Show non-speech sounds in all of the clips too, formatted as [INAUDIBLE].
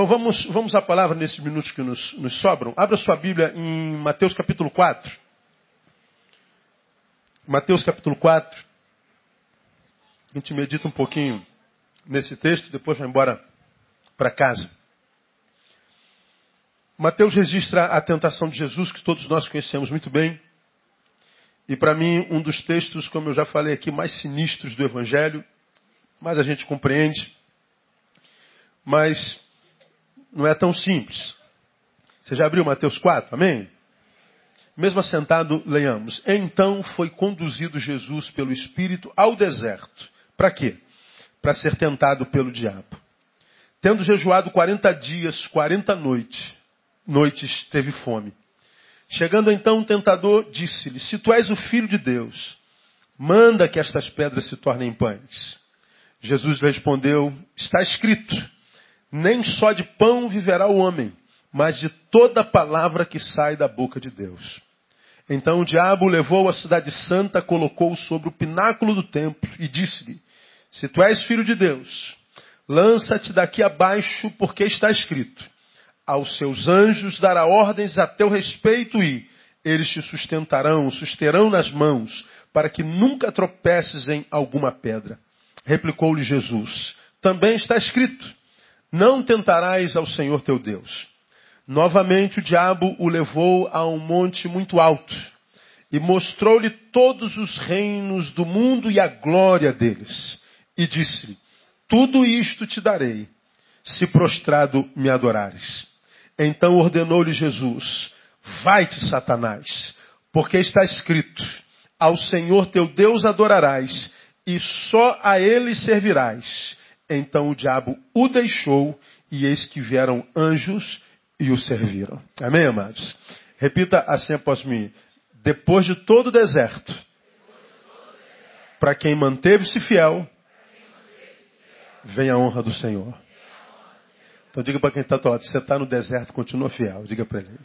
Bom, vamos, vamos à palavra nesses minutos que nos, nos sobram. Abra sua Bíblia em Mateus capítulo 4. Mateus capítulo 4. A gente medita um pouquinho nesse texto, depois vai embora para casa. Mateus registra a tentação de Jesus, que todos nós conhecemos muito bem. E para mim, um dos textos, como eu já falei aqui, mais sinistros do Evangelho, mais a gente compreende. Mas não é tão simples. Você já abriu Mateus 4, amém? Mesmo assentado, leiamos. Então foi conduzido Jesus pelo Espírito ao deserto. Para quê? Para ser tentado pelo diabo. Tendo jejuado 40 dias, 40 noites, noites teve fome. Chegando então o tentador, disse-lhe: Se tu és o filho de Deus, manda que estas pedras se tornem pães. Jesus respondeu: Está escrito nem só de pão viverá o homem, mas de toda palavra que sai da boca de Deus. Então o diabo levou a cidade santa, colocou-o sobre o pináculo do templo e disse-lhe: Se tu és filho de Deus, lança-te daqui abaixo, porque está escrito: Aos seus anjos dará ordens a teu respeito e eles te sustentarão, susterão nas mãos, para que nunca tropeces em alguma pedra. Replicou-lhe Jesus: Também está escrito: não tentarás ao Senhor teu Deus. Novamente o diabo o levou a um monte muito alto e mostrou-lhe todos os reinos do mundo e a glória deles. E disse-lhe: Tudo isto te darei, se prostrado me adorares. Então ordenou-lhe Jesus: Vai-te, Satanás, porque está escrito: Ao Senhor teu Deus adorarás, e só a ele servirás. Então o diabo o deixou e eis que vieram anjos e o serviram. Amém, amados? Repita assim após mim. Depois de todo o deserto, para quem manteve-se fiel, vem a honra do Senhor. Então diga para quem está do lado, você está no deserto, continua fiel. Diga para ele.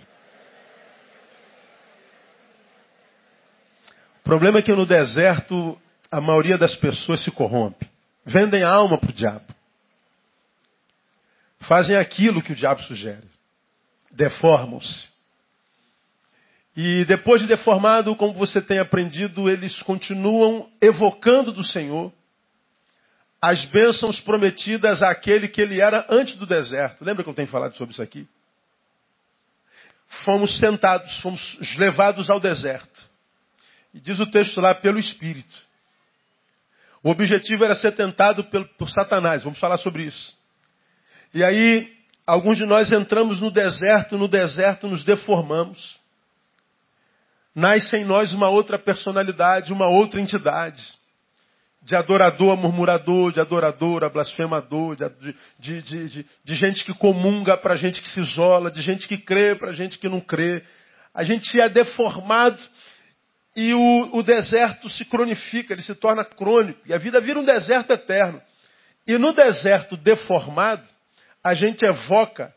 O problema é que no deserto a maioria das pessoas se corrompe. Vendem a alma para o diabo. Fazem aquilo que o diabo sugere. Deformam-se. E depois de deformado, como você tem aprendido, eles continuam evocando do Senhor as bênçãos prometidas àquele que ele era antes do deserto. Lembra que eu tenho falado sobre isso aqui? Fomos tentados, fomos levados ao deserto. E diz o texto lá, pelo Espírito. O objetivo era ser tentado por, por Satanás. Vamos falar sobre isso. E aí, alguns de nós entramos no deserto, no deserto nos deformamos. Nasce em nós uma outra personalidade, uma outra entidade. De adorador a murmurador, de adorador a blasfemador, de, de, de, de gente que comunga para gente que se isola, de gente que crê para gente que não crê. A gente é deformado e o, o deserto se cronifica, ele se torna crônico. E a vida vira um deserto eterno. E no deserto deformado, a gente evoca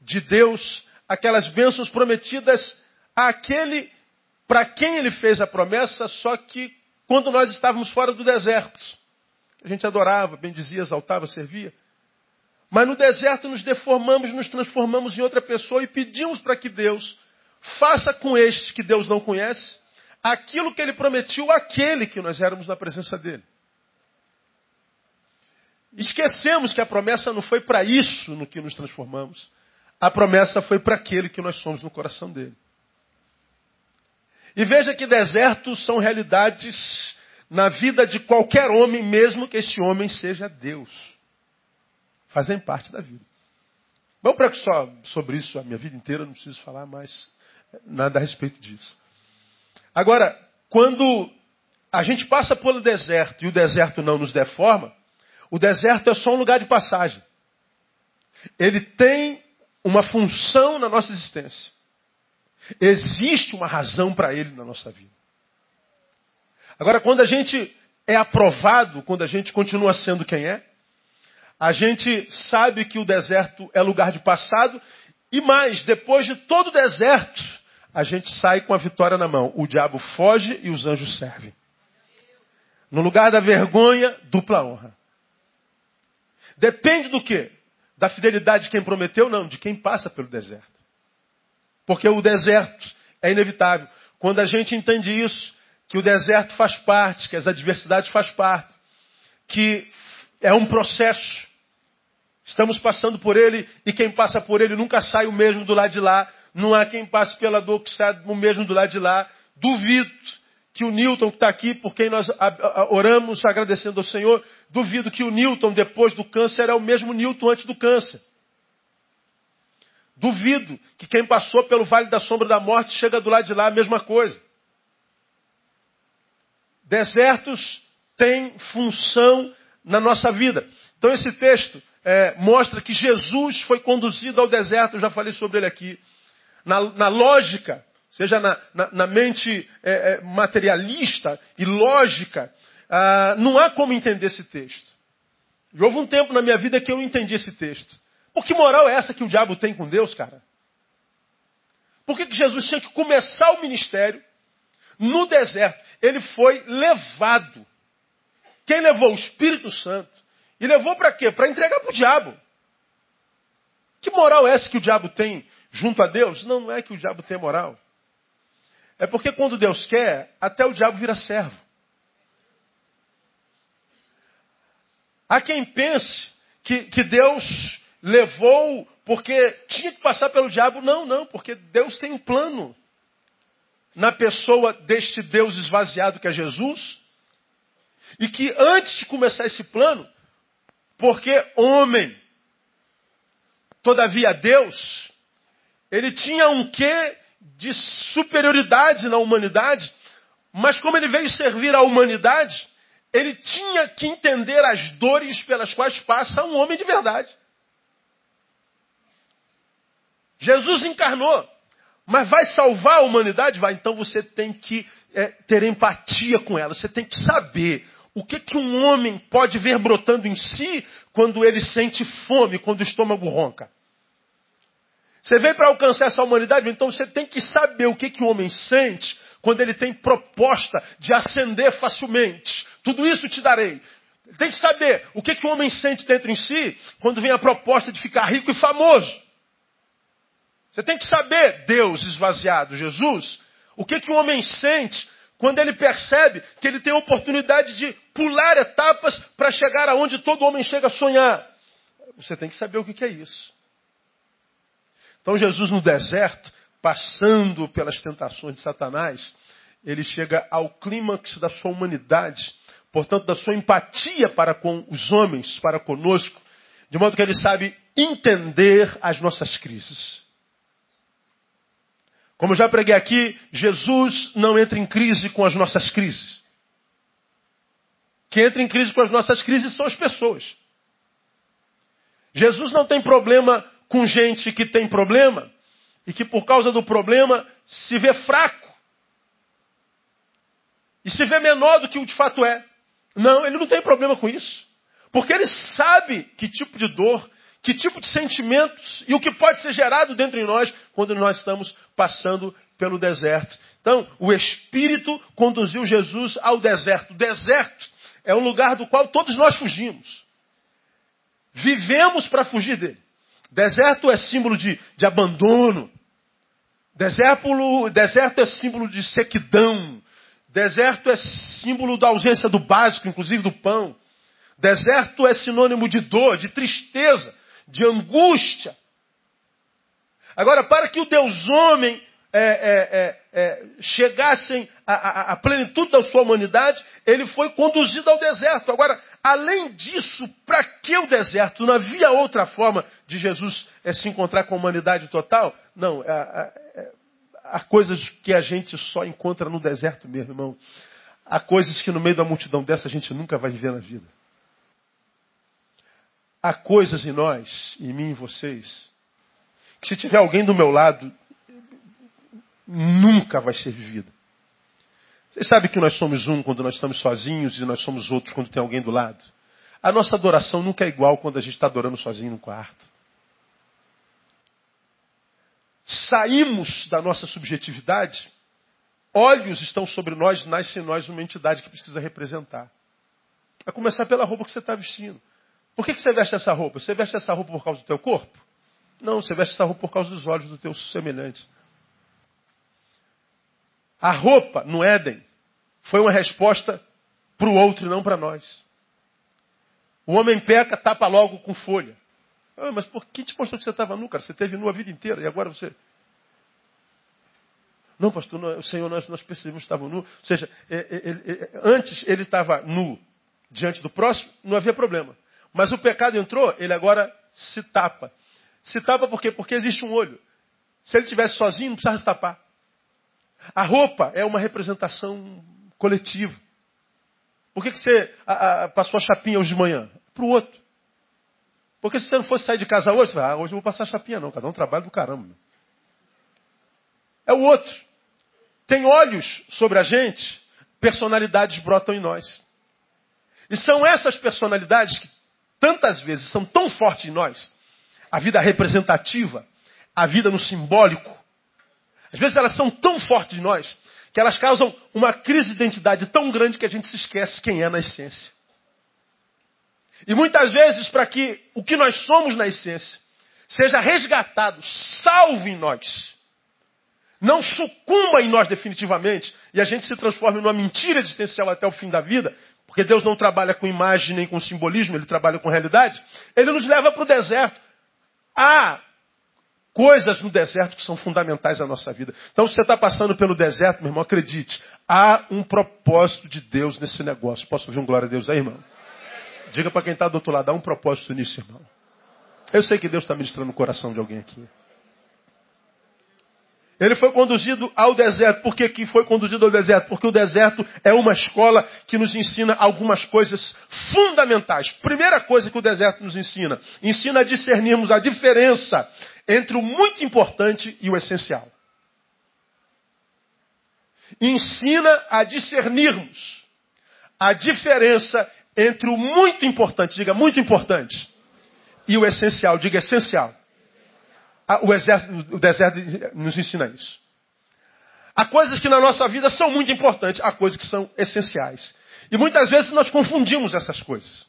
de Deus aquelas bênçãos prometidas àquele para quem ele fez a promessa, só que quando nós estávamos fora do deserto. A gente adorava, bendizia, exaltava, servia. Mas no deserto nos deformamos, nos transformamos em outra pessoa e pedimos para que Deus faça com estes que Deus não conhece aquilo que ele prometeu àquele que nós éramos na presença dele. Esquecemos que a promessa não foi para isso no que nos transformamos. A promessa foi para aquele que nós somos no coração dele. E veja que desertos são realidades na vida de qualquer homem, mesmo que esse homem seja Deus. Fazem parte da vida. Vamos para só sobre isso a minha vida inteira, não preciso falar mais nada a respeito disso. Agora, quando a gente passa pelo deserto e o deserto não nos deforma, o deserto é só um lugar de passagem. Ele tem uma função na nossa existência. Existe uma razão para ele na nossa vida. Agora, quando a gente é aprovado, quando a gente continua sendo quem é, a gente sabe que o deserto é lugar de passado, e mais, depois de todo o deserto, a gente sai com a vitória na mão. O diabo foge e os anjos servem. No lugar da vergonha, dupla honra. Depende do quê? Da fidelidade de quem prometeu? Não, de quem passa pelo deserto. Porque o deserto é inevitável. Quando a gente entende isso, que o deserto faz parte, que as adversidades faz parte, que é um processo. Estamos passando por ele e quem passa por ele nunca sai o mesmo do lado de lá. Não há quem passe pela dor que sai o mesmo do lado de lá. Duvido que o Newton que está aqui, por quem nós oramos agradecendo ao Senhor, duvido que o Newton depois do câncer é o mesmo Newton antes do câncer. Duvido que quem passou pelo vale da sombra da morte chega do lado de lá a mesma coisa. Desertos têm função na nossa vida. Então esse texto é, mostra que Jesus foi conduzido ao deserto, eu já falei sobre ele aqui. Na, na lógica, seja na, na, na mente é, é, materialista e lógica, ah, não há como entender esse texto. E houve um tempo na minha vida que eu entendi esse texto. Por que moral é essa que o diabo tem com Deus, cara? Por que, que Jesus tinha que começar o ministério no deserto? Ele foi levado. Quem levou? O Espírito Santo. E levou para quê? Para entregar para o diabo. Que moral é essa que o diabo tem junto a Deus? Não, não é que o diabo tem moral. É porque quando Deus quer, até o diabo vira servo. Há quem pense que, que Deus levou porque tinha que passar pelo diabo. Não, não, porque Deus tem um plano na pessoa deste Deus esvaziado que é Jesus. E que antes de começar esse plano, porque homem, todavia Deus, ele tinha um quê de superioridade na humanidade, mas como ele veio servir à humanidade, ele tinha que entender as dores pelas quais passa um homem de verdade. Jesus encarnou, mas vai salvar a humanidade? Vai. Então você tem que é, ter empatia com ela, você tem que saber o que, que um homem pode ver brotando em si quando ele sente fome, quando o estômago ronca. Você veio para alcançar essa humanidade, então você tem que saber o que, que o homem sente quando ele tem proposta de ascender facilmente. Tudo isso te darei. Tem que saber o que, que o homem sente dentro em si quando vem a proposta de ficar rico e famoso. Você tem que saber, Deus esvaziado, Jesus, o que, que o homem sente quando ele percebe que ele tem a oportunidade de pular etapas para chegar aonde todo homem chega a sonhar. Você tem que saber o que, que é isso. Então Jesus no deserto, passando pelas tentações de Satanás, ele chega ao clímax da sua humanidade, portanto da sua empatia para com os homens, para conosco, de modo que ele sabe entender as nossas crises. Como já preguei aqui, Jesus não entra em crise com as nossas crises. Quem entra em crise com as nossas crises são as pessoas. Jesus não tem problema com gente que tem problema e que por causa do problema se vê fraco e se vê menor do que o de fato é. Não, ele não tem problema com isso. Porque ele sabe que tipo de dor, que tipo de sentimentos e o que pode ser gerado dentro de nós quando nós estamos passando pelo deserto. Então, o Espírito conduziu Jesus ao deserto. O deserto é um lugar do qual todos nós fugimos. Vivemos para fugir dele. Deserto é símbolo de, de abandono. Deserto, deserto é símbolo de sequidão. Deserto é símbolo da ausência do básico, inclusive do pão. Deserto é sinônimo de dor, de tristeza, de angústia. Agora, para que o Deus homem é, é, é, é chegassem à, à, plenitude da sua humanidade, ele foi conduzido ao deserto. Agora, além disso, para que o deserto? Não havia outra forma de Jesus é, se encontrar com a humanidade total? Não, há, há coisas que a gente só encontra no deserto mesmo, irmão. Há coisas que no meio da multidão dessa a gente nunca vai viver na vida. Há coisas em nós, em mim e vocês, que se tiver alguém do meu lado nunca vai ser vivida. Vocês sabem que nós somos um quando nós estamos sozinhos e nós somos outros quando tem alguém do lado. A nossa adoração nunca é igual quando a gente está adorando sozinho no quarto. Saímos da nossa subjetividade, olhos estão sobre nós, nasce em nós uma entidade que precisa representar. A começar pela roupa que você está vestindo. Por que, que você veste essa roupa? Você veste essa roupa por causa do teu corpo? Não, você veste essa roupa por causa dos olhos do teu semelhante. A roupa no Éden foi uma resposta para o outro e não para nós. O homem peca, tapa logo com folha. Ah, mas por que te mostrou que você estava nu, cara? Você teve nu a vida inteira e agora você. Não, pastor, não, o Senhor, nós, nós percebemos que estava nu. Ou seja, ele, ele, antes ele estava nu diante do próximo, não havia problema. Mas o pecado entrou, ele agora se tapa. Se tapa por quê? Porque existe um olho. Se ele estivesse sozinho, não precisava se tapar. A roupa é uma representação coletiva. Por que, que você a, a, passou a chapinha hoje de manhã? Para o outro. Porque se você não fosse sair de casa hoje, você vai, ah, hoje eu vou passar a chapinha não, cada um trabalho do caramba. É o outro. Tem olhos sobre a gente, personalidades brotam em nós. E são essas personalidades que tantas vezes são tão fortes em nós, a vida representativa, a vida no simbólico, às vezes elas são tão fortes em nós que elas causam uma crise de identidade tão grande que a gente se esquece quem é na essência. E muitas vezes, para que o que nós somos na essência seja resgatado, salvo em nós, não sucumba em nós definitivamente, e a gente se transforme numa mentira existencial até o fim da vida, porque Deus não trabalha com imagem nem com simbolismo, ele trabalha com realidade, ele nos leva para o deserto. Ah, coisas no deserto que são fundamentais à nossa vida. Então, se você está passando pelo deserto, meu irmão, acredite, há um propósito de Deus nesse negócio. Posso ouvir um glória a Deus aí, irmão? Diga para quem está do outro lado, há um propósito nisso, irmão. Eu sei que Deus está ministrando no coração de alguém aqui. Ele foi conduzido ao deserto. Por que, que foi conduzido ao deserto? Porque o deserto é uma escola que nos ensina algumas coisas fundamentais. Primeira coisa que o deserto nos ensina: ensina a discernirmos a diferença entre o muito importante e o essencial. Ensina a discernirmos a diferença entre o muito importante, diga muito importante, e o essencial, diga essencial. O, exército, o deserto nos ensina isso. Há coisas que na nossa vida são muito importantes, há coisas que são essenciais. E muitas vezes nós confundimos essas coisas.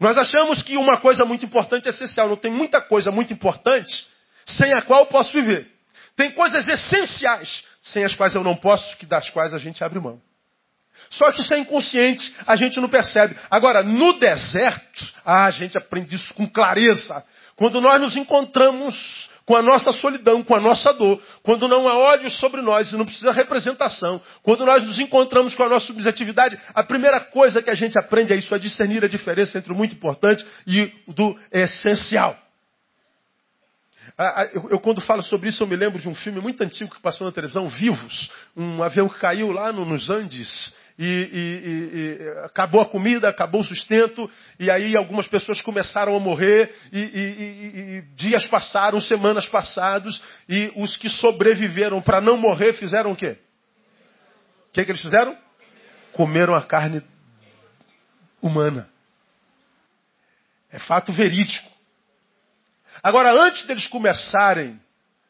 Nós achamos que uma coisa muito importante é essencial. Não tem muita coisa muito importante sem a qual eu posso viver. Tem coisas essenciais sem as quais eu não posso, que das quais a gente abre mão. Só que isso é inconsciente, a gente não percebe. Agora, no deserto, ah, a gente aprende isso com clareza. Quando nós nos encontramos com a nossa solidão, com a nossa dor, quando não há olhos sobre nós e não precisa representação, quando nós nos encontramos com a nossa subjetividade, a primeira coisa que a gente aprende é isso, a discernir a diferença entre o muito importante e do essencial. Eu, quando falo sobre isso, eu me lembro de um filme muito antigo que passou na televisão, Vivos, um avião que caiu lá no, nos Andes, e, e, e, acabou a comida, acabou o sustento, e aí algumas pessoas começaram a morrer, e, dias passaram, semanas passados, e os que sobreviveram para não morrer fizeram o quê? O que, que eles fizeram? Comeram a carne humana. É fato verídico. Agora, antes deles começarem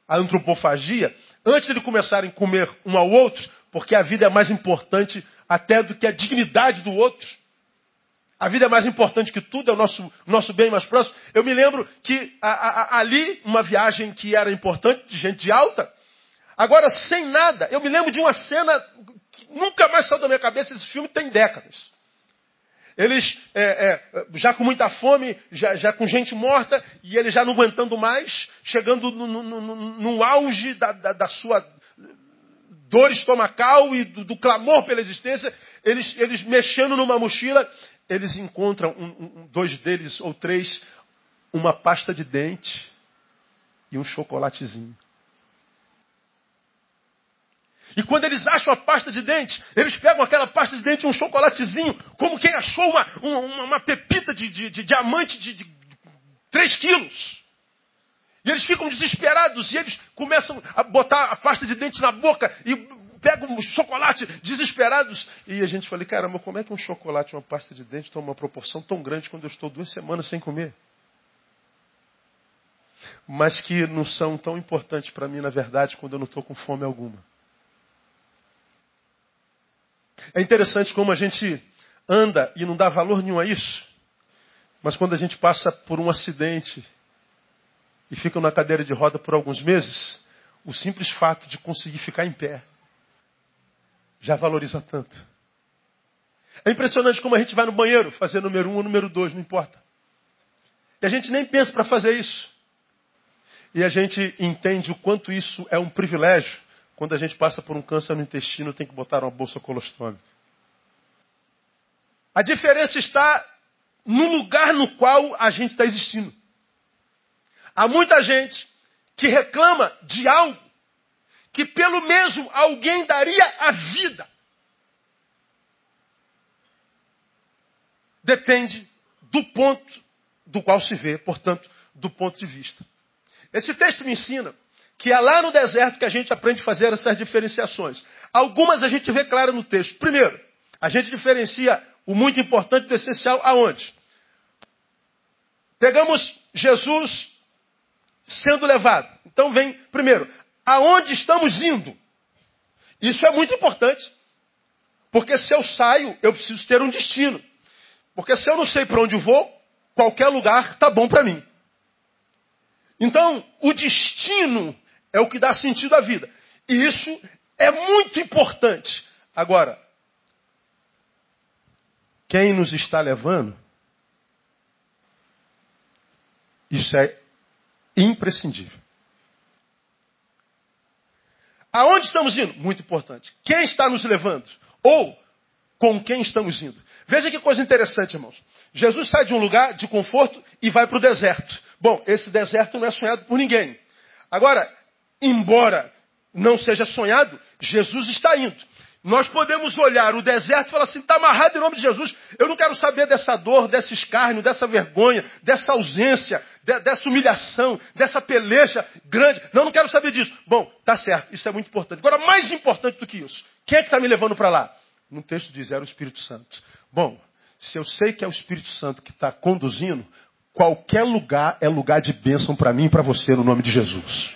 a antropofagia, antes de começarem a comer um ao outro, porque a vida é mais importante até do que a dignidade do outro. A vida é mais importante que tudo, é o nosso, nosso bem mais próximo. Eu me lembro que a, a, ali, uma viagem que era importante, de gente alta, agora sem nada, eu me lembro de uma cena que nunca mais saiu da minha cabeça, esse filme tem décadas. Eles, é, é, já com muita fome, já, já, com gente morta, e eles já não aguentando mais, chegando no, no, no, no auge da, da, da, sua dor estomacal e do, do clamor pela existência, eles, eles, mexendo numa mochila, eles encontram, um, um, dois deles ou três, uma pasta de dente e um chocolatezinho. E quando eles acham a pasta de dente, eles pegam aquela pasta de dente e um chocolatezinho, como quem achou uma, uma, uma pepita de, de, de diamante de, de 3 quilos. E eles ficam desesperados e eles começam a botar a pasta de dente na boca e pegam um chocolate desesperados. E a gente fala, caramba, como é que um chocolate e uma pasta de dente toma uma proporção tão grande quando eu estou duas semanas sem comer? Mas que não são tão importantes para mim, na verdade, quando eu não estou com fome alguma. É interessante como a gente anda e não dá valor nenhum a isso. Mas quando a gente passa por um acidente e fica na cadeira de roda por alguns meses, o simples fato de conseguir ficar em pé já valoriza tanto. É impressionante como a gente vai no banheiro fazer número um ou número dois, não importa. E a gente nem pensa para fazer isso. E a gente entende o quanto isso é um privilégio quando a gente passa por um câncer no intestino tem que botar uma bolsa colostômica. A diferença está no lugar no qual a gente está existindo. Há muita gente que reclama de algo que pelo mesmo alguém daria a vida. Depende do ponto do qual se vê, portanto, do ponto de vista. Esse texto me ensina que é lá no deserto que a gente aprende a fazer essas diferenciações. Algumas a gente vê claro no texto. Primeiro, a gente diferencia o muito importante do essencial aonde? Pegamos Jesus sendo levado. Então vem, primeiro, aonde estamos indo? Isso é muito importante. Porque se eu saio, eu preciso ter um destino. Porque se eu não sei para onde vou, qualquer lugar está bom para mim. Então, o destino é o que dá sentido à vida. E isso é muito importante. Agora, quem nos está levando, isso é imprescindível. Aonde estamos indo? Muito importante. Quem está nos levando? Ou com quem estamos indo? Veja que coisa interessante, irmãos. Jesus sai de um lugar de conforto e vai para o deserto. Bom, esse deserto não é sonhado por ninguém. Agora, embora não seja sonhado, Jesus está indo. Nós podemos olhar o deserto e falar assim, está amarrado em nome de Jesus. Eu não quero saber dessa dor, desse escárnio, dessa vergonha, dessa ausência, de, dessa humilhação, dessa peleja grande. Não, não quero saber disso. Bom, tá certo, isso é muito importante. Agora, mais importante do que isso, quem é que está me levando para lá? No texto diz, era o Espírito Santo. Bom, se eu sei que é o Espírito Santo que está conduzindo, qualquer lugar é lugar de bênção para mim e para você, no nome de Jesus.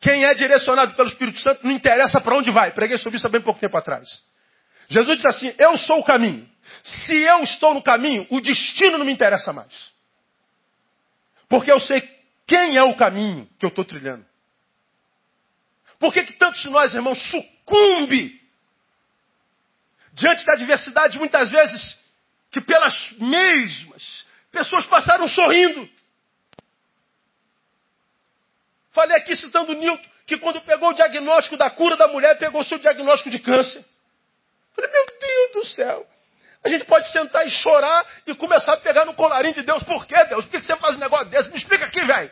Quem é direcionado pelo Espírito Santo não interessa para onde vai. Preguei sobre isso há bem pouco tempo atrás. Jesus disse assim: Eu sou o caminho. Se eu estou no caminho, o destino não me interessa mais. Porque eu sei quem é o caminho que eu estou trilhando. Por que, que tantos de nós, irmãos, sucumbe diante da adversidade, muitas vezes, que pelas mesmas pessoas passaram sorrindo? Falei aqui citando Newton, que quando pegou o diagnóstico da cura da mulher, pegou o seu diagnóstico de câncer. Falei, meu Deus do céu. A gente pode sentar e chorar e começar a pegar no colarinho de Deus. Por que, Deus? Por que você faz um negócio desse? Me explica aqui, velho.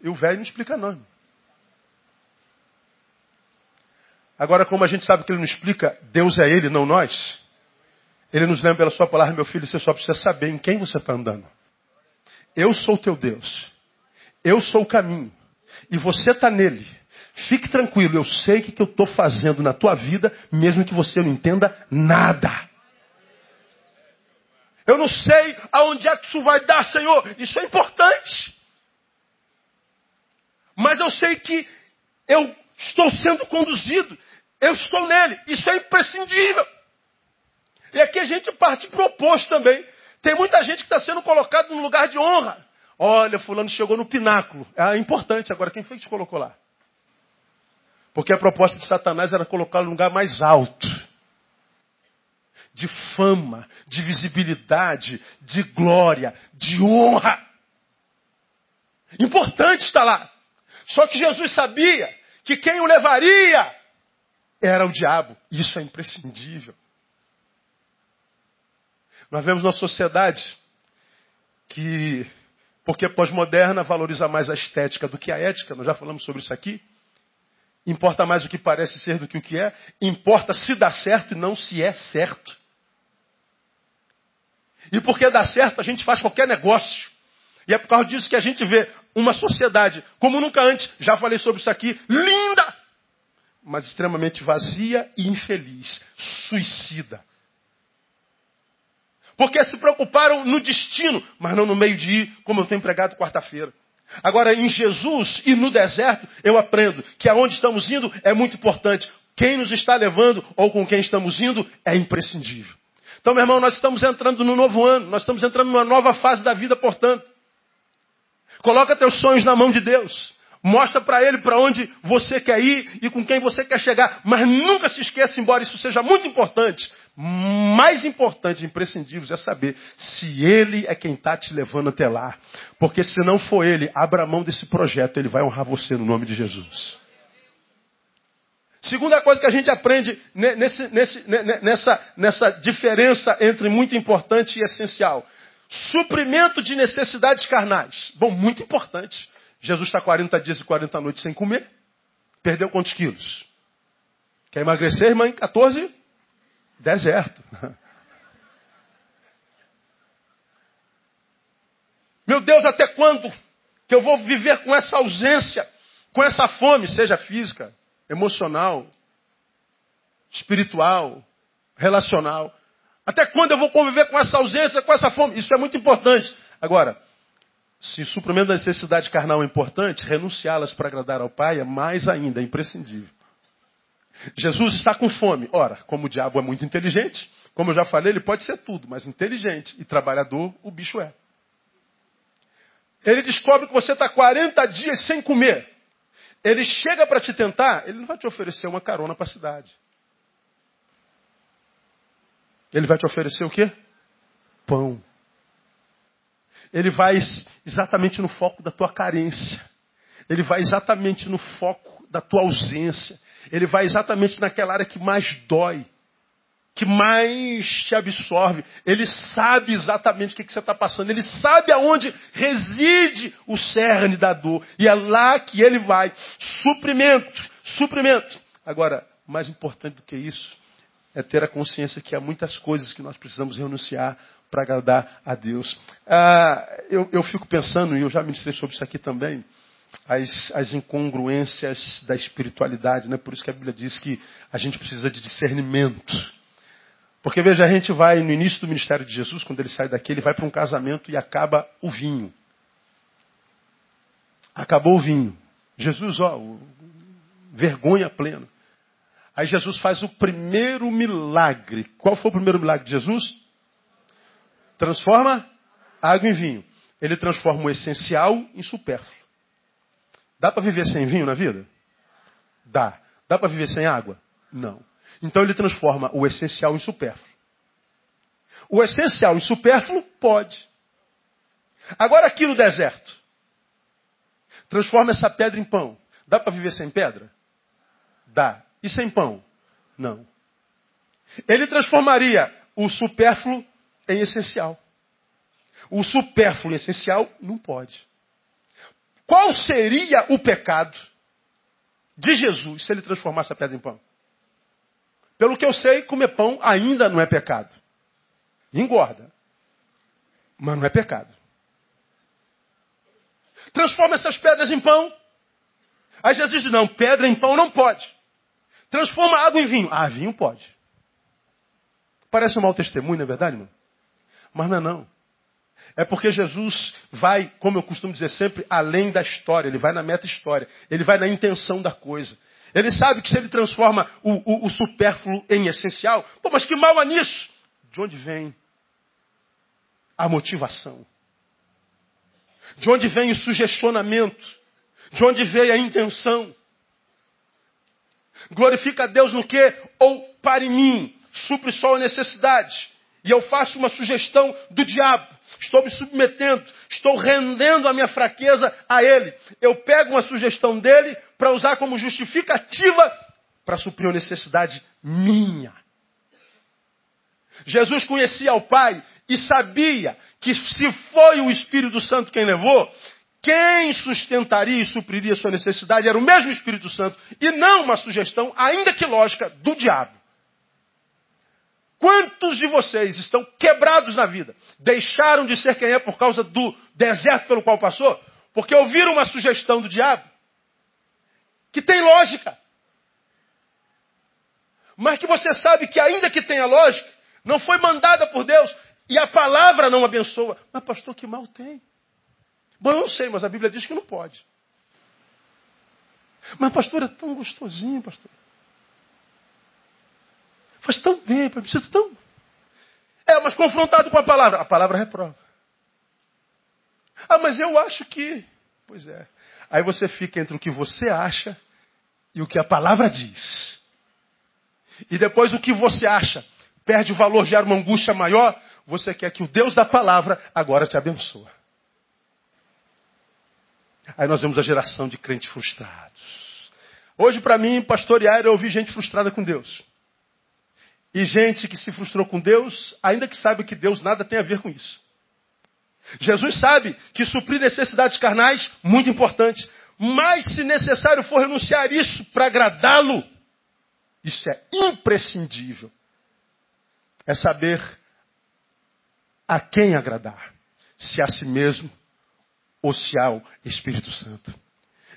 E o velho não explica, não. Agora, como a gente sabe que ele não explica, Deus é ele, não nós. Ele nos lembra pela sua palavra, meu filho, você só precisa saber em quem você está andando. Eu sou teu Deus. Eu sou o caminho. E você está nele. Fique tranquilo, eu sei o que eu estou fazendo na tua vida, mesmo que você não entenda nada. Eu não sei aonde é que isso vai dar, Senhor. Isso é importante. Mas eu sei que eu estou sendo conduzido. Eu estou nele. Isso é imprescindível. E aqui a gente parte para o oposto também. Tem muita gente que está sendo colocado num lugar de honra. Olha, fulano chegou no pináculo. É importante. Agora, quem foi que te colocou lá? Porque a proposta de Satanás era colocá-lo no lugar mais alto. De fama, de visibilidade, de glória, de honra. Importante estar lá. Só que Jesus sabia que quem o levaria era o diabo. Isso é imprescindível. Nós vemos uma sociedade que porque pós-moderna valoriza mais a estética do que a ética, nós já falamos sobre isso aqui. Importa mais o que parece ser do que o que é. Importa se dá certo e não se é certo. E porque dá certo, a gente faz qualquer negócio. E é por causa disso que a gente vê uma sociedade como nunca antes, já falei sobre isso aqui, linda, mas extremamente vazia e infeliz, suicida. Porque se preocuparam no destino, mas não no meio de ir, como eu tenho pregado quarta-feira. Agora, em Jesus e no deserto, eu aprendo que aonde estamos indo é muito importante. Quem nos está levando ou com quem estamos indo é imprescindível. Então, meu irmão, nós estamos entrando no novo ano, nós estamos entrando numa nova fase da vida, portanto. Coloca teus sonhos na mão de Deus. Mostra para Ele para onde você quer ir e com quem você quer chegar. Mas nunca se esqueça, embora isso seja muito importante, mais importante, imprescindível, é saber se Ele é quem está te levando até lá. Porque se não for Ele, abra mão desse projeto, Ele vai honrar você no nome de Jesus. Segunda coisa que a gente aprende nesse, nesse, nessa, nessa diferença entre muito importante e essencial. Suprimento de necessidades carnais. Bom, muito importante. Jesus está 40 dias e 40 noites sem comer. Perdeu quantos quilos? Quer emagrecer, irmã? 14? Deserto. [LAUGHS] Meu Deus, até quando que eu vou viver com essa ausência, com essa fome, seja física, emocional, espiritual, relacional. Até quando eu vou conviver com essa ausência, com essa fome? Isso é muito importante. Agora, se suprimento da necessidade carnal é importante, renunciá-las para agradar ao Pai é mais ainda, é imprescindível. Jesus está com fome. Ora, como o diabo é muito inteligente, como eu já falei, ele pode ser tudo, mas inteligente e trabalhador o bicho é. Ele descobre que você está 40 dias sem comer. Ele chega para te tentar, ele não vai te oferecer uma carona para a cidade. Ele vai te oferecer o quê? Pão. Ele vai exatamente no foco da tua carência. Ele vai exatamente no foco da tua ausência. Ele vai exatamente naquela área que mais dói, que mais te absorve. Ele sabe exatamente o que, que você está passando. Ele sabe aonde reside o cerne da dor. E é lá que ele vai. Suprimento, suprimento. Agora, mais importante do que isso, é ter a consciência que há muitas coisas que nós precisamos renunciar para agradar a Deus. Ah, eu, eu, fico pensando, e eu já ministrei sobre isso aqui também, as, as incongruências da espiritualidade. Né? Por isso que a Bíblia diz que a gente precisa de discernimento. Porque veja, a gente vai no início do ministério de Jesus, quando ele sai daqui, ele vai para um casamento e acaba o vinho. Acabou o vinho. Jesus, ó, vergonha plena. Aí Jesus faz o primeiro milagre. Qual foi o primeiro milagre de Jesus? Transforma água em vinho. Ele transforma o essencial em supérfluo. Dá para viver sem vinho na vida? Dá. Dá para viver sem água? Não. Então ele transforma o essencial em supérfluo. O essencial em supérfluo pode. Agora aqui no deserto, transforma essa pedra em pão. Dá para viver sem pedra? Dá. E sem pão? Não. Ele transformaria o supérfluo em essencial. O supérfluo em essencial não pode. Qual seria o pecado de Jesus se ele transformasse a pedra em pão? Pelo que eu sei, comer pão ainda não é pecado. Engorda. Mas não é pecado. Transforma essas pedras em pão. Aí Jesus diz: não, pedra em pão não pode. Transforma água em vinho. Ah, vinho pode. Parece um mau testemunho, não é verdade, irmão? Mas não é não. É porque Jesus vai, como eu costumo dizer sempre, além da história. Ele vai na meta-história. Ele vai na intenção da coisa. Ele sabe que se ele transforma o, o, o supérfluo em essencial, pô, mas que mal há nisso? De onde vem a motivação? De onde vem o sugestionamento? De onde vem a intenção? Glorifica a Deus no que? Ou para mim, supre só a necessidade. E eu faço uma sugestão do diabo. Estou me submetendo, estou rendendo a minha fraqueza a ele. Eu pego uma sugestão dele para usar como justificativa para suprir uma necessidade minha. Jesus conhecia o Pai e sabia que se foi o Espírito Santo quem levou, quem sustentaria e supriria sua necessidade era o mesmo Espírito Santo e não uma sugestão, ainda que lógica, do diabo. Quantos de vocês estão quebrados na vida? Deixaram de ser quem é por causa do deserto pelo qual passou? Porque ouviram uma sugestão do diabo que tem lógica. Mas que você sabe que, ainda que tenha lógica, não foi mandada por Deus e a palavra não abençoa. Mas, pastor, que mal tem? Bom, eu não sei, mas a Bíblia diz que não pode. Mas, pastor, é tão gostosinho, pastor. Faz tão bem, me sinto tão. É, mas confrontado com a palavra, a palavra reprova. Ah, mas eu acho que. Pois é. Aí você fica entre o que você acha e o que a palavra diz. E depois o que você acha perde o valor, gera uma angústia maior. Você quer que o Deus da palavra agora te abençoe. Aí nós vemos a geração de crentes frustrados. Hoje, para mim, pastorear é ouvir gente frustrada com Deus. E gente que se frustrou com Deus, ainda que saiba que Deus nada tem a ver com isso. Jesus sabe que suprir necessidades carnais, muito importante. Mas se necessário for renunciar isso para agradá-lo, isso é imprescindível. É saber a quem agradar. Se a si mesmo ou se ao Espírito Santo.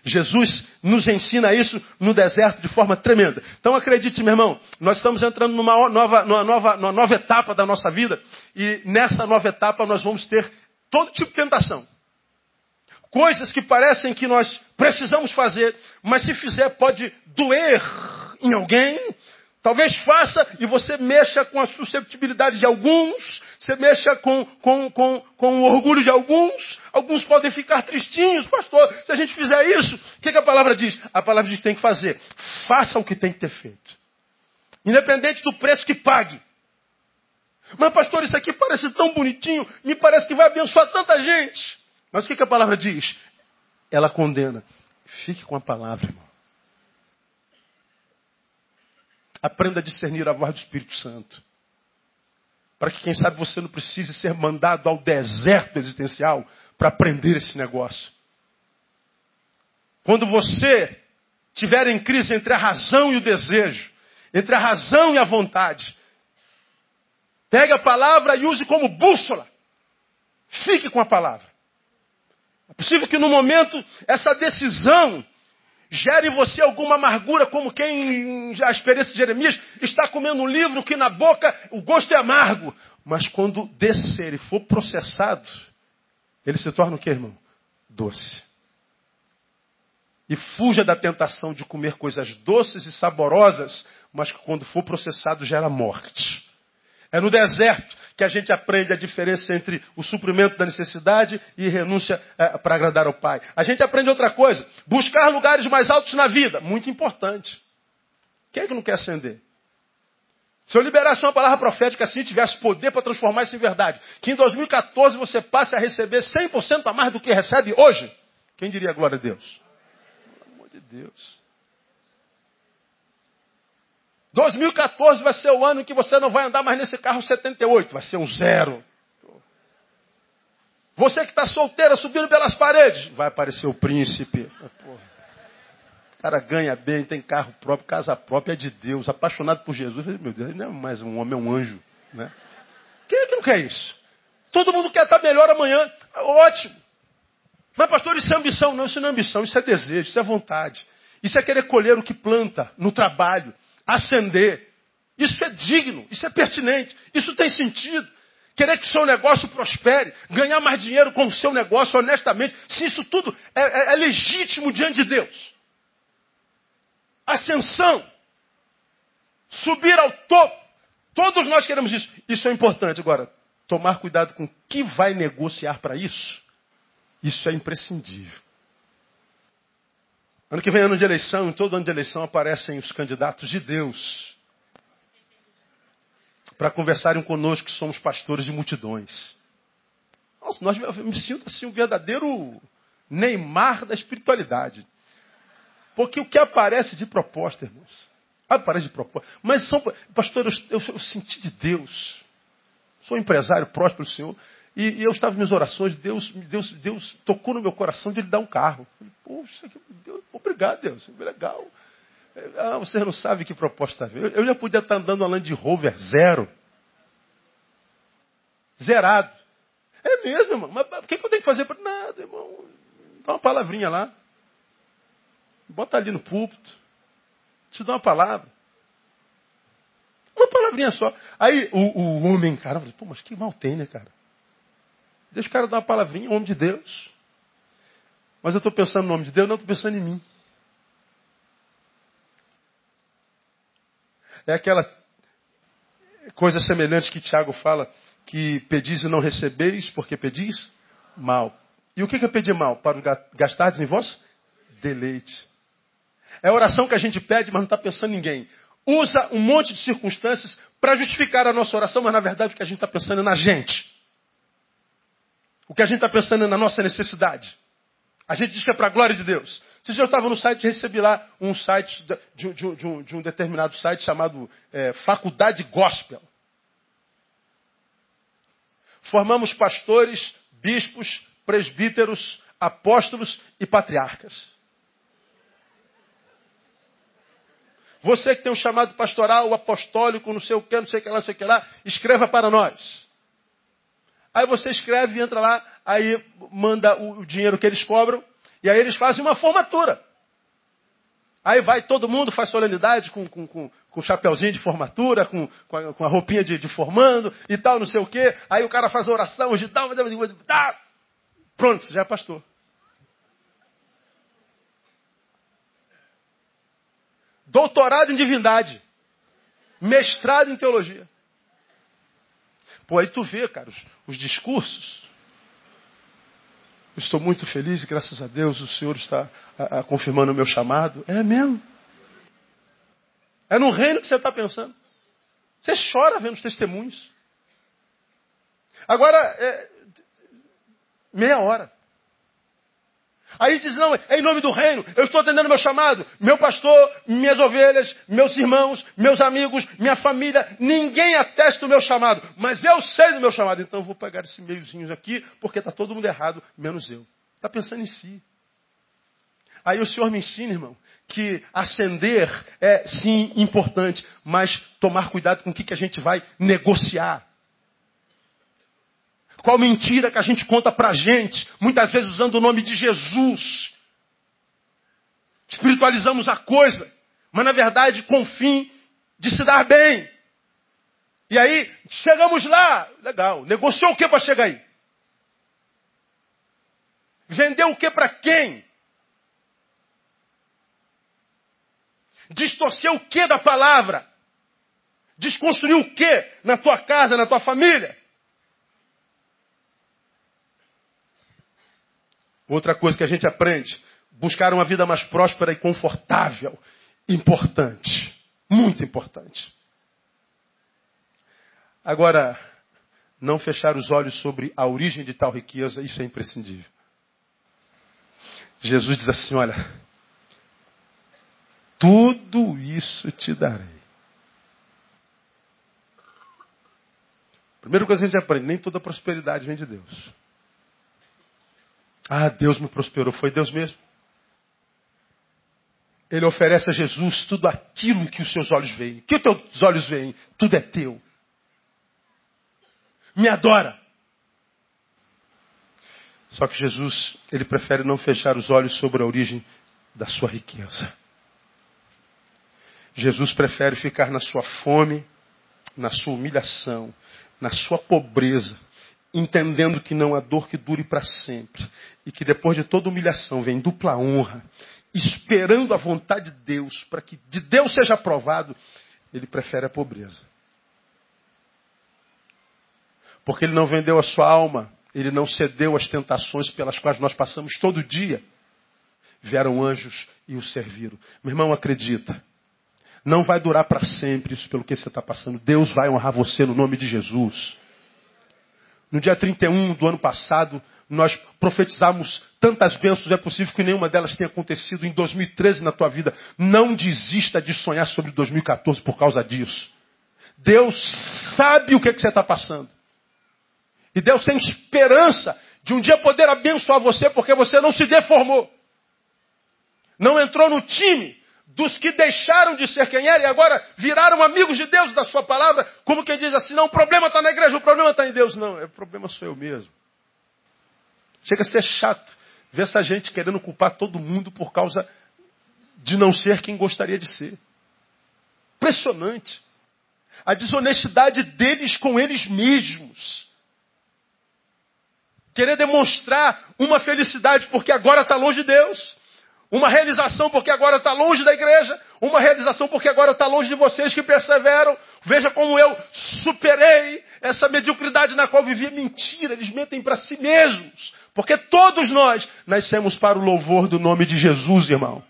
Jesus nos ensina isso no deserto de forma tremenda. Então acredite, meu irmão, nós estamos entrando numa nova, numa nova, numa nova etapa da nossa vida e nessa nova etapa nós vamos ter todo tipo de tentação. Coisas que parecem que nós precisamos fazer, mas se fizer pode doer em alguém, Talvez faça e você mexa com a susceptibilidade de alguns, você mexa com, com, com, com o orgulho de alguns, alguns podem ficar tristinhos, pastor, se a gente fizer isso, o que, que a palavra diz? A palavra diz que tem que fazer. Faça o que tem que ter feito. Independente do preço que pague. Mas, pastor, isso aqui parece tão bonitinho, me parece que vai abençoar tanta gente. Mas o que, que a palavra diz? Ela condena. Fique com a palavra, irmão. Aprenda a discernir a voz do Espírito Santo. Para que, quem sabe, você não precise ser mandado ao deserto existencial para aprender esse negócio. Quando você tiver em crise entre a razão e o desejo, entre a razão e a vontade, pegue a palavra e use como bússola. Fique com a palavra. É possível que no momento essa decisão gere em você alguma amargura, como quem, a experiência de Jeremias, está comendo um livro que na boca o gosto é amargo. Mas quando descer e for processado, ele se torna o que, irmão? Doce. E fuja da tentação de comer coisas doces e saborosas, mas que quando for processado gera morte. É no deserto que a gente aprende a diferença entre o suprimento da necessidade e renúncia é, para agradar ao Pai. A gente aprende outra coisa. Buscar lugares mais altos na vida. Muito importante. Quem é que não quer ascender? Se eu liberasse uma palavra profética assim, tivesse poder para transformar isso em verdade, que em 2014 você passe a receber 100% a mais do que recebe hoje, quem diria glória a Deus? Pelo amor de Deus. 2014 vai ser o ano em que você não vai andar mais nesse carro 78, vai ser um zero. Você que está solteira subindo pelas paredes, vai aparecer o príncipe. O cara ganha bem, tem carro próprio, casa própria, é de Deus, apaixonado por Jesus. Meu Deus, ele não é mais um homem, é um anjo. Né? Quem é que não quer isso? Todo mundo quer estar melhor amanhã. Ótimo. Mas, pastor, isso é ambição? Não, isso não é ambição, isso é desejo, isso é vontade. Isso é querer colher o que planta no trabalho ascender. Isso é digno, isso é pertinente, isso tem sentido. Querer que o seu negócio prospere, ganhar mais dinheiro com o seu negócio honestamente, se isso tudo é, é, é legítimo diante de Deus. Ascensão, subir ao topo, todos nós queremos isso. Isso é importante. Agora, tomar cuidado com o que vai negociar para isso, isso é imprescindível. Ano que vem, ano de eleição, em todo ano de eleição aparecem os candidatos de Deus para conversarem conosco que somos pastores de multidões. Nossa, nós, eu me sinto assim um verdadeiro Neymar da espiritualidade. Porque o que aparece de proposta, irmãos? Aparece de proposta. Mas são, pastor, eu, eu, eu senti de Deus. Sou empresário próspero do Senhor. E, e, eu estava em minhas orações, Deus, Deus, Deus tocou no meu coração de lhe dar um carro. Poxa, Deus, obrigado, Deus, legal. Ah, você não sabe que proposta veio. Eu já podia estar andando uma Land Rover zero. Zerado. É mesmo, irmão. Mas o que, que eu tenho que fazer para nada, irmão? Dá uma palavrinha lá. Bota ali no púlpito. Te dá uma palavra. Uma palavrinha só. Aí o, o homem, cara, pô, mas que mal tem, né, cara? Deixa o cara dar uma palavrinha, homem de Deus. Mas eu estou pensando no nome de Deus, não estou pensando em mim. É aquela coisa semelhante que Tiago fala que pedis e não recebeis, porque pedis mal. E o que é pedir mal? Para gastar em vós deleite. É a oração que a gente pede, mas não está pensando em ninguém. Usa um monte de circunstâncias para justificar a nossa oração, mas na verdade o que a gente está pensando é na gente. O que a gente está pensando é na nossa necessidade. A gente diz que é para a glória de Deus. Se eu estava no site, recebi lá um site de, de, de, um, de um, determinado site chamado é, Faculdade Gospel. Formamos pastores, bispos, presbíteros, apóstolos e patriarcas. Você que tem um chamado pastoral, apostólico, não sei o que, não sei o que lá, não sei o que lá, escreva para nós. Aí você escreve e entra lá, aí manda o dinheiro que eles cobram, e aí eles fazem uma formatura. Aí vai todo mundo, faz solenidade com, com, com, com chapeuzinho de formatura, com, com, a, com a roupinha de, de, formando e tal, não sei o quê. Aí o cara faz oração, hoje tal, tá. Pronto, já é pastor. Doutorado em divindade. Mestrado em teologia. Pô, aí tu vê, cara, os, os discursos estou muito feliz, graças a Deus o Senhor está a, a, confirmando o meu chamado. É mesmo. É no reino que você está pensando. Você chora vendo os testemunhos. Agora, é, meia hora. Aí diz, não, é em nome do reino, eu estou atendendo meu chamado. Meu pastor, minhas ovelhas, meus irmãos, meus amigos, minha família, ninguém atesta o meu chamado. Mas eu sei do meu chamado, então eu vou pegar esse meiozinho aqui, porque está todo mundo errado, menos eu. Está pensando em si. Aí o Senhor me ensina, irmão, que ascender é sim importante, mas tomar cuidado com o que, que a gente vai negociar. Qual mentira que a gente conta pra gente, muitas vezes usando o nome de Jesus. Espiritualizamos a coisa, mas na verdade com o fim de se dar bem. E aí, chegamos lá, legal, negociou o que para chegar aí? Vendeu o que para quem? Distorceu o que da palavra? Desconstruiu o que na tua casa, na tua família? Outra coisa que a gente aprende: buscar uma vida mais próspera e confortável. Importante. Muito importante. Agora, não fechar os olhos sobre a origem de tal riqueza, isso é imprescindível. Jesus diz assim: olha, tudo isso te darei. Primeira coisa que a gente aprende: nem toda prosperidade vem de Deus. Ah, Deus me prosperou. Foi Deus mesmo. Ele oferece a Jesus tudo aquilo que os seus olhos veem. Que os teus olhos veem? Tudo é teu. Me adora. Só que Jesus, ele prefere não fechar os olhos sobre a origem da sua riqueza. Jesus prefere ficar na sua fome, na sua humilhação, na sua pobreza, entendendo que não há dor que dure para sempre e que depois de toda humilhação vem dupla honra, esperando a vontade de Deus para que de Deus seja aprovado, ele prefere a pobreza. Porque ele não vendeu a sua alma, ele não cedeu às tentações pelas quais nós passamos todo dia. Vieram anjos e o serviram. Meu irmão, acredita. Não vai durar para sempre isso pelo que você está passando. Deus vai honrar você no nome de Jesus. No dia 31 do ano passado, nós profetizamos tantas bênçãos, é possível que nenhuma delas tenha acontecido em 2013 na tua vida. Não desista de sonhar sobre 2014 por causa disso. Deus sabe o que, é que você está passando. E Deus tem esperança de um dia poder abençoar você porque você não se deformou. Não entrou no time dos que deixaram de ser quem era e agora viraram amigos de Deus da sua palavra, como quem diz assim, não, o problema está na igreja, o problema está em Deus. Não, o problema sou eu mesmo. Chega a ser chato ver essa gente querendo culpar todo mundo por causa de não ser quem gostaria de ser. Impressionante. A desonestidade deles com eles mesmos. Querer demonstrar uma felicidade porque agora está longe de Deus Uma realização porque agora está longe da igreja. Uma realização porque agora está longe de vocês que perseveram. Veja como eu superei essa mediocridade na qual vivia mentira. Eles mentem para si mesmos. Porque todos nós nascemos para o louvor do nome de Jesus, irmão.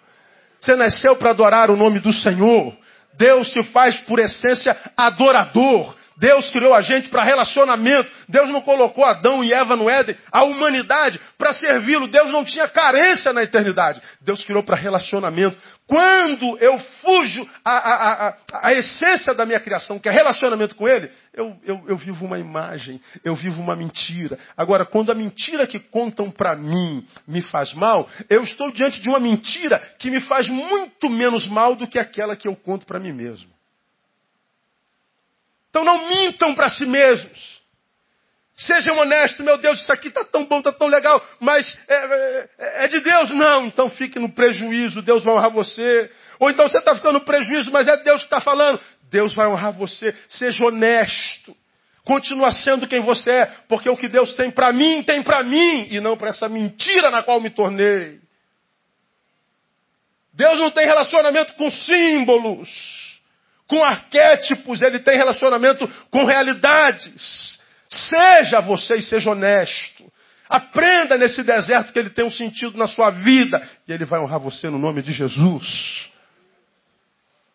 Você nasceu para adorar o nome do Senhor. Deus te faz, por essência, adorador. Deus criou a gente para relacionamento. Deus não colocou Adão e Eva no Éden, a humanidade, para servi-lo. Deus não tinha carência na eternidade. Deus criou para relacionamento. Quando eu fujo a, a, a, a, essência da minha criação, que é relacionamento com Ele, eu, eu, eu vivo uma imagem, eu vivo uma mentira. Agora, quando a mentira que contam para mim me faz mal, eu estou diante de uma mentira que me faz muito menos mal do que aquela que eu conto para mim mesmo. Então não mintam para si mesmos. Sejam honestos, meu Deus, isso aqui está tão bom, está tão legal, mas é, é, é, de Deus? Não, então fique no prejuízo, Deus vai honrar você. Ou então você está ficando no prejuízo, mas é Deus que está falando. Deus vai honrar você. Seja honesto. Continua sendo quem você é, porque o que Deus tem para mim, tem para mim, e não para essa mentira na qual me tornei. Deus não tem relacionamento com símbolos com arquétipos, ele tem relacionamento com realidades. Seja você e seja honesto. Aprenda nesse deserto que ele tem um sentido na sua vida e ele vai honrar você no nome de Jesus.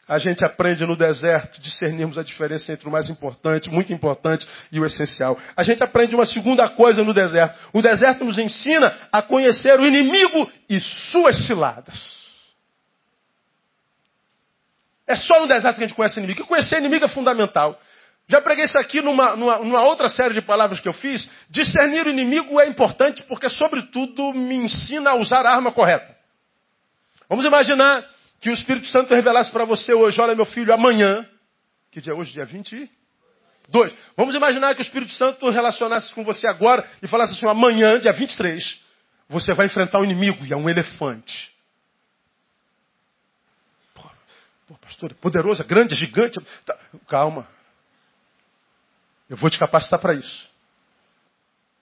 A gente aprende no deserto discernirmos a diferença entre o mais importante, muito importante e o essencial. A gente aprende uma segunda coisa no deserto. O deserto nos ensina a conhecer o inimigo e suas ciladas. É só no deserto que a gente conhece inimigo. E conhecer inimigo é fundamental. Já preguei isso aqui numa, numa, numa, outra série de palavras que eu fiz. Discernir o inimigo é importante porque, sobretudo, me ensina a usar a arma correta. Vamos imaginar que o Espírito Santo revelasse para você hoje, olha meu filho, amanhã, que dia é hoje? Dia 22. Vamos imaginar que o Espírito Santo relacionasse com você agora e falasse assim, amanhã, dia 23, você vai enfrentar um inimigo e é um elefante. Pô, pastor, poderoso, é grande, é gigante. Tá, calma. Eu vou te capacitar para isso.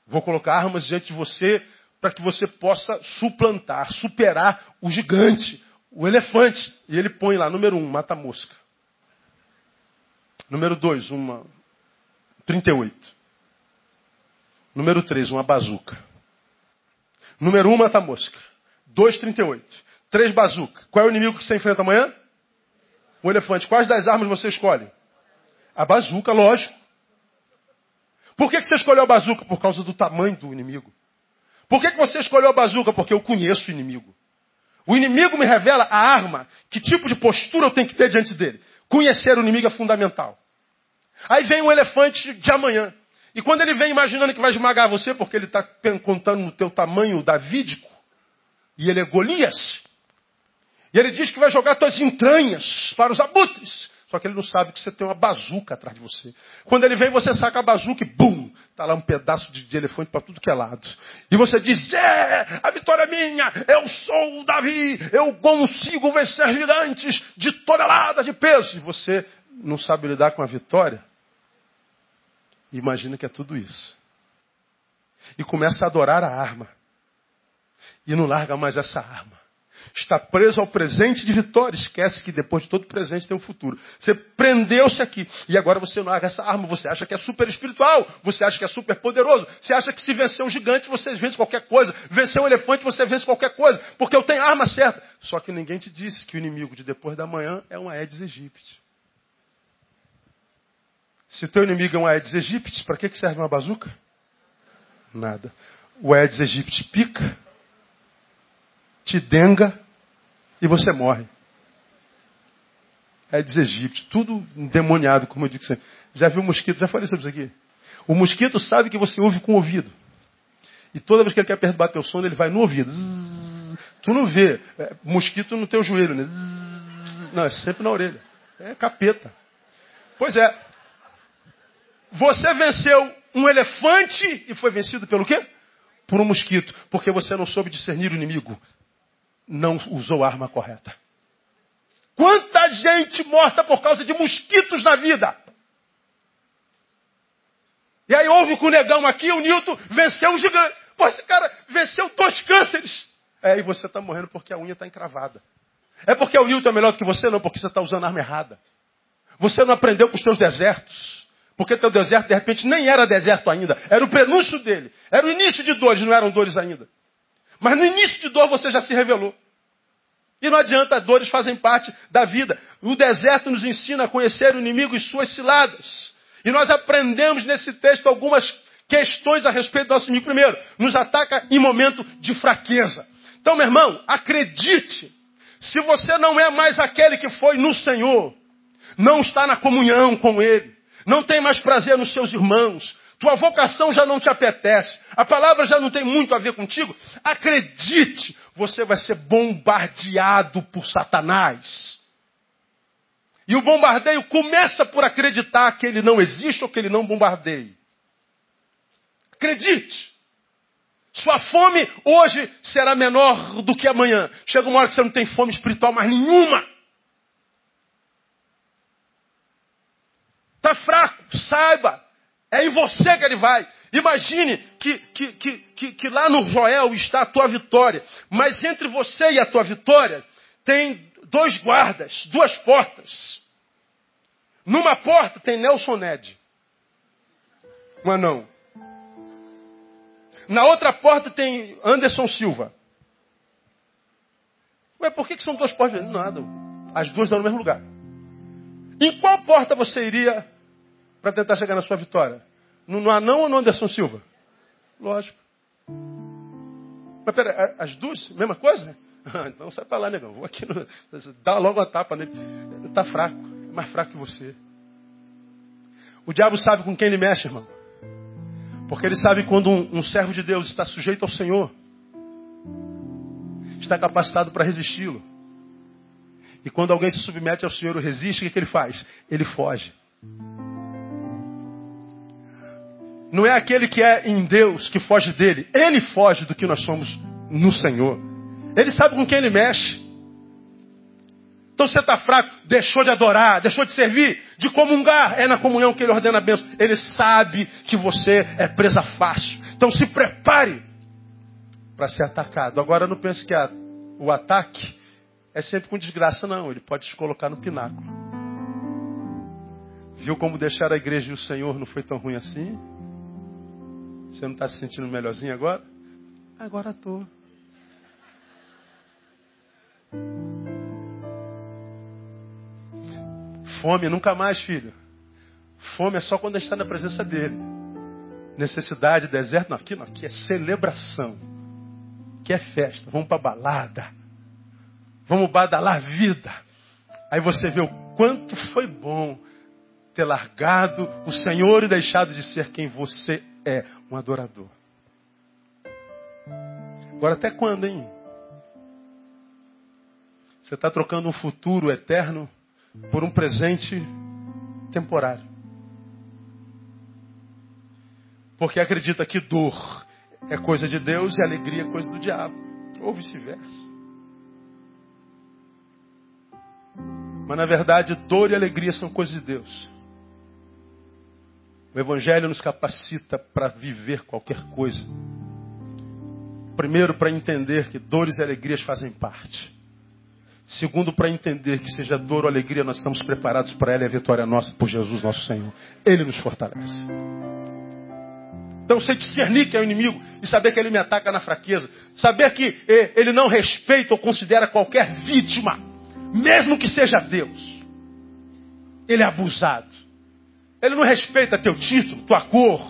Vou colocar armas diante de você para que você possa suplantar, superar o gigante, o elefante. E ele põe lá, número um, mata mosca. Número dois, uma 38. Número três, uma bazuca. Número um, mata mosca. Dois, 38. Três, bazuca. Qual é o inimigo que você enfrenta amanhã? O elefante, quais das armas você escolhe? A bazuca, lógico. Por que, que você escolheu a bazuca? Por causa do tamanho do inimigo. Por que, que você escolheu a bazuca? Porque eu conheço o inimigo. O inimigo me revela a arma, que tipo de postura eu tenho que ter diante dele. Conhecer o inimigo é fundamental. Aí vem um elefante de amanhã. E quando ele vem imaginando que vai esmagar você, porque ele está contando no teu tamanho davídico, e ele é Golias, e ele diz que vai jogar tuas entranhas para os abutres. Só que ele não sabe que você tem uma bazuca atrás de você. Quando ele vem, você saca a bazuca e bum! Está lá um pedaço de, de elefante para tudo que é lado. E você diz: É, a vitória é minha, eu sou o Davi, eu consigo vencer gigantes de toneladas de peso. E você não sabe lidar com a vitória? Imagina que é tudo isso. E começa a adorar a arma. E não larga mais essa arma. Está preso ao presente de vitória. Esquece que depois de todo presente tem um futuro. Você prendeu-se aqui. E agora você não larga essa arma. Você acha que é super espiritual. Você acha que é super poderoso. Você acha que se vencer um gigante, você vence qualquer coisa. Vencer um elefante, você vence qualquer coisa. Porque eu tenho a arma certa. Só que ninguém te disse que o inimigo de depois da manhã é um Aedes aegypti. Se o teu inimigo é um Aedes aegypti, para que serve uma bazuca? Nada. O Aedes aegypti pica te denga e você morre. É dos egípcios, tudo endemoniado, como eu disse. Já viu mosquito? Já falei sobre isso aqui. O mosquito sabe que você ouve com o ouvido. E toda vez que ele quer perturbar teu sono, ele vai no ouvido. Tu não vê é, mosquito no teu joelho, né? Não, é sempre na orelha. É capeta. Pois é. Você venceu um elefante e foi vencido pelo quê? Por um mosquito. Porque você não soube discernir o inimigo não usou a arma correta. Quanta gente morta por causa de mosquitos na vida. E aí houve com o negão aqui, o Newton venceu um gigante. Pô, esse cara venceu dois cânceres. É, e você está morrendo porque a unha está encravada. É porque o Newton é melhor do que você? Não, porque você está usando a arma errada. Você não aprendeu com os teus desertos. Porque teu deserto, de repente, nem era deserto ainda. Era o prenúncio dele. Era o início de dores, não eram dores ainda. Mas no início de dor você já se revelou. E não adianta, dores fazem parte da vida. O deserto nos ensina a conhecer o inimigo e suas ciladas. E nós aprendemos nesse texto algumas questões a respeito do nosso inimigo. Primeiro, nos ataca em momento de fraqueza. Então, meu irmão, acredite. Se você não é mais aquele que foi no Senhor, não está na comunhão com Ele, não tem mais prazer nos seus irmãos, tua vocação já não te apetece, a palavra já não tem muito a ver contigo, acredite, você vai ser bombardeado por Satanás. E o bombardeio começa por acreditar que ele não existe ou que ele não bombardeia. Acredite. Sua fome hoje será menor do que amanhã. Chega uma hora que você não tem fome espiritual mais nenhuma. Está fraco, saiba. É em você que ele vai. Imagine que, que, que, que, que lá no Joel está a tua vitória. Mas entre você e a tua vitória tem dois guardas, duas portas. Numa porta tem Nelson Ned. Um anão. Na outra porta tem Anderson Silva. Ué, por que, que são duas portas? Nada. As duas estão no mesmo lugar. Em qual porta você iria para tentar chegar na sua vitória? No, no Anão ou no Anderson Silva? Lógico. Mas pera, as duas, mesma coisa? [LAUGHS] Ah, então sai para lá, negão. Vou aqui no, dá logo uma tapa nele. Está fraco, é mais fraco que você. O diabo sabe com quem ele mexe, irmão. Porque ele sabe quando um, um servo de Deus está sujeito ao Senhor, está capacitado para resisti-lo. E quando alguém se submete ao Senhor ou resiste, o que, que ele faz? Ele foge. Não é aquele que é em Deus que foge dele. Ele foge do que nós somos no Senhor. Ele sabe com quem ele mexe. Então você está fraco, deixou de adorar, deixou de servir, de comungar. É na comunhão que ele ordena a bênção. Ele sabe que você é presa fácil. Então se prepare para ser atacado. Agora não pense que a, o ataque é sempre com desgraça, não. Ele pode te colocar no pináculo. Viu como deixar a igreja e o Senhor não foi tão ruim assim? Você não está se sentindo melhorzinho agora? Agora estou. Fome nunca mais, filho. Fome é só quando a gente está na presença dele. Necessidade, deserto, não, aqui não, aqui é celebração. Aqui é festa. Vamos para balada. Vamos badalar vida. Aí você vê o quanto foi bom ter largado o Senhor e deixado de ser quem você é, um adorador. Agora até quando, hein? Você está trocando um futuro eterno por um presente temporário. Porque acredita que dor é coisa de Deus e alegria é coisa do diabo. Ou vice-versa. Mas na verdade, dor e alegria são coisas de Deus. O Evangelho nos capacita para viver qualquer coisa. Primeiro, para entender que dores e alegrias fazem parte. Segundo, para entender que seja dor ou alegria, nós estamos preparados para ela e a vitória é nossa por Jesus nosso Senhor. Ele nos fortalece. Então, sei discernir que é o inimigo e saber que ele me ataca na fraqueza. Saber que eh, ele não respeita ou considera qualquer vítima, mesmo que seja Deus. Ele é abusado. Ele não respeita teu título, tua cor.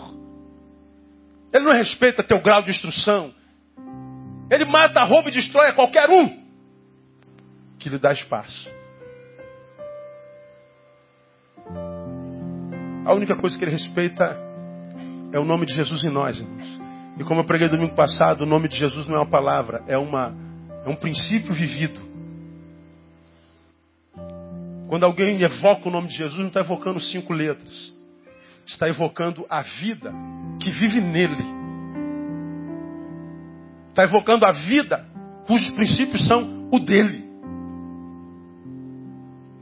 Ele não respeita teu grau de instrução. Ele mata, rouba e destrói a qualquer um que lhe dá espaço. A única coisa que ele respeita é o nome de Jesus em nós, irmãos. E como eu preguei domingo passado, o nome de Jesus não é uma palavra, é, uma, é um princípio vivido. Quando alguém evoca o nome de Jesus, não está evocando cinco letras. Está evocando a vida que vive nele. Está evocando a vida cujos princípios são o dele.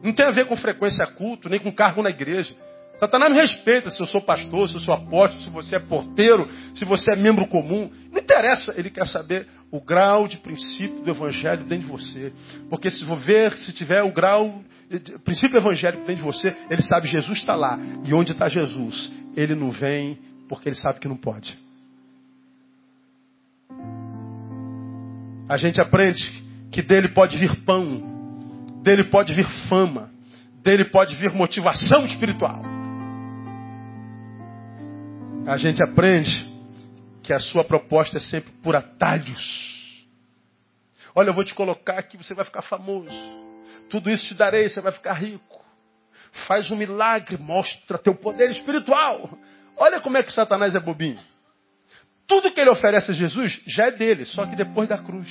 Não tem a ver com frequência culto, nem com cargo na igreja. Satanás não respeita se eu sou pastor, se eu sou apóstolo, se você é porteiro, se você é membro comum. Não interessa. Ele quer saber o grau de princípio do evangelho dentro de você. Porque se vou ver, se tiver o grau, princípio evangélico dentro de você, ele sabe Jesus está lá. E onde está Jesus? Ele não vem porque ele sabe que não pode. A gente aprende que dele pode vir pão, dele pode vir fama, dele pode vir motivação espiritual a gente aprende que a sua proposta é sempre por atalhos. Olha, eu vou te colocar aqui, você vai ficar famoso. Tudo isso te darei, você vai ficar rico. Faz um milagre, mostra teu poder espiritual. Olha como é que Satanás é bobinho. Tudo que ele oferece a Jesus já é dele, só que depois da cruz.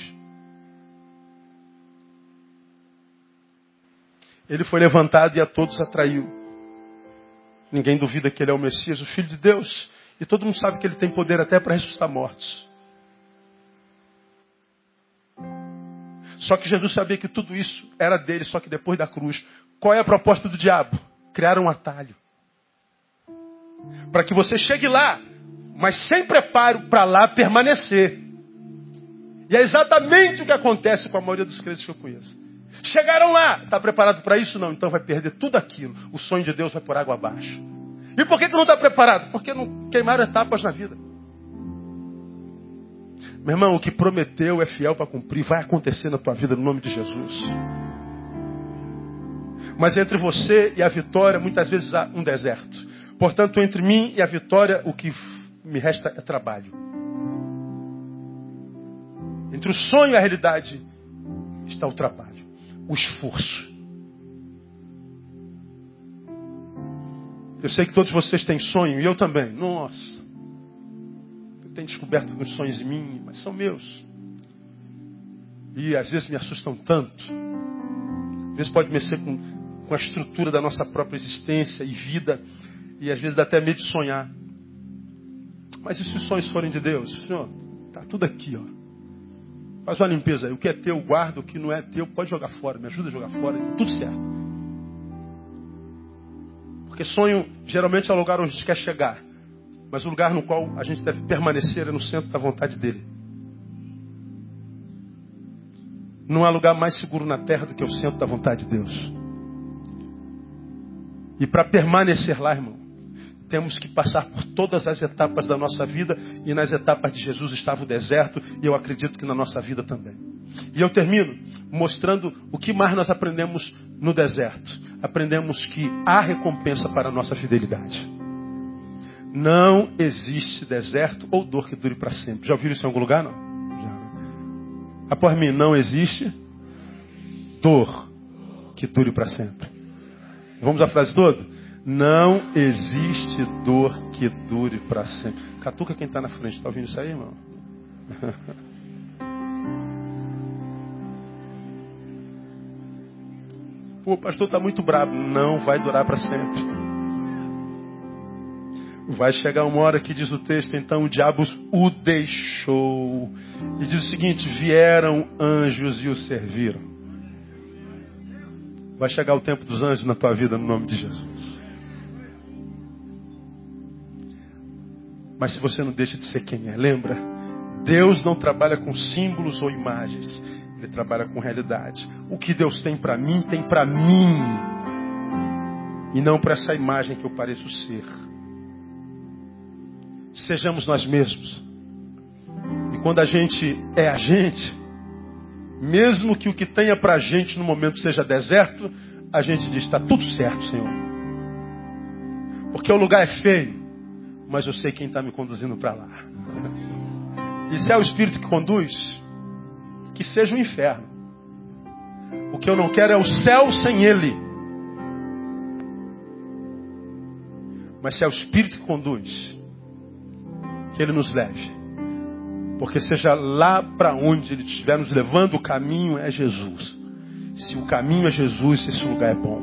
Ele foi levantado e a todos atraiu. Ninguém duvida que ele é o Messias, o Filho de Deus. E todo mundo sabe que ele tem poder até para ressuscitar mortos. Só que Jesus sabia que tudo isso era dele, só que depois da cruz. Qual é a proposta do diabo? Criar um atalho. Para que você chegue lá, mas sem preparo para lá permanecer. E é exatamente o que acontece com a maioria dos crentes que eu conheço. Chegaram lá, está preparado para isso? Não, então vai perder tudo aquilo. O sonho de Deus vai por água abaixo. E por que, que não está preparado? Porque não queimaram etapas na vida. Meu irmão, o que prometeu é fiel para cumprir, vai acontecer na tua vida no nome de Jesus. Mas entre você e a vitória, muitas vezes há um deserto. Portanto, entre mim e a vitória, o que me resta é trabalho. Entre o sonho e a realidade está o trabalho, o esforço. Eu sei que todos vocês têm sonho, e eu também. Nossa. Tenho descoberto alguns sonhos em mim, mas são meus. E às vezes me assustam tanto. Às vezes pode mexer com, com a estrutura da nossa própria existência e vida. E às vezes dá até medo de sonhar. Mas e se os sonhos forem de Deus? Senhor, está tudo aqui, ó. Faz uma limpeza aí. O que é teu, guarda. O que não é teu, pode jogar fora. Me ajuda a jogar fora. Tudo certo. Porque sonho geralmente é o lugar onde a gente quer chegar. Mas o lugar no qual a gente deve permanecer é no centro da vontade dele. Não há lugar mais seguro na terra do que o centro da vontade de Deus. E para permanecer lá, irmão, temos que passar por todas as etapas da nossa vida. E nas etapas de Jesus estava o deserto, e eu acredito que na nossa vida também. E eu termino mostrando o que mais nós aprendemos no deserto aprendemos que há recompensa para a nossa fidelidade. Não existe deserto ou dor que dure para sempre. Já ouviram isso em algum lugar? Não? Já. Após mim, não existe dor que dure para sempre. Vamos à frase toda? Não existe dor que dure para sempre. Catuca quem está na frente. Está ouvindo isso aí, irmão? [LAUGHS] Pô, o pastor está muito bravo. Não vai durar para sempre. Vai chegar uma hora que diz o texto, então o diabo o deixou. E diz o seguinte: vieram anjos e o serviram. Vai chegar o tempo dos anjos na tua vida no nome de Jesus. Mas se você não deixa de ser quem é, lembra? Deus não trabalha com símbolos ou imagens. Ele trabalha com realidade. O que Deus tem para mim, tem para mim. E não para essa imagem que eu pareço ser. Sejamos nós mesmos. E quando a gente é a gente, mesmo que o que tenha para a gente no momento seja deserto, a gente diz: está tudo certo, Senhor. Porque o lugar é feio, mas eu sei quem está me conduzindo para lá. E se é o Espírito que conduz, que seja o inferno. O que eu não quero é o céu sem Ele. Mas se é o Espírito que conduz, que Ele nos leve. Porque seja lá para onde Ele estiver nos levando, o caminho é Jesus. Se o caminho é Jesus, esse lugar é bom.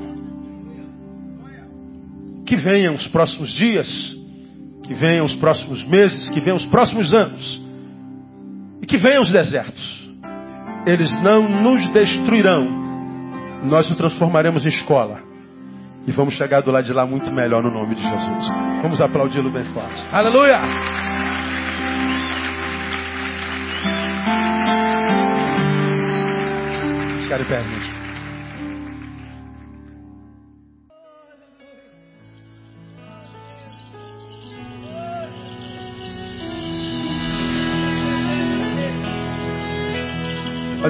Que venham os próximos dias, que venham os próximos meses, que venham os próximos anos. E que venham os desertos eles não nos destruirão. Nós o transformaremos em escola. E vamos chegar do lado de lá muito melhor no nome de Jesus. Vamos aplaudi-lo bem forte. Aleluia! Ficar em pé,